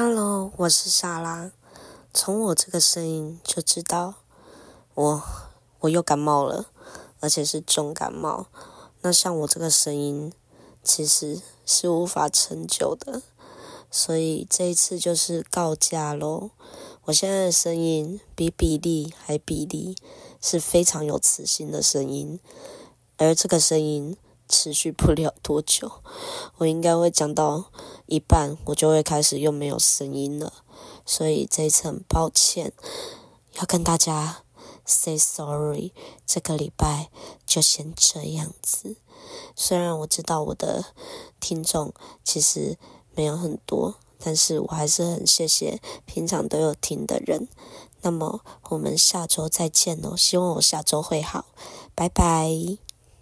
Hello，我是莎拉。从我这个声音就知道我我又感冒了，而且是重感冒。那像我这个声音其实是无法长久的，所以这一次就是告假喽。我现在的声音比比利还比利，是非常有磁性的声音，而这个声音。持续不了多久，我应该会讲到一半，我就会开始又没有声音了。所以这一次很抱歉，要跟大家 say sorry。这个礼拜就先这样子。虽然我知道我的听众其实没有很多，但是我还是很谢谢平常都有听的人。那么我们下周再见哦，希望我下周会好，拜拜。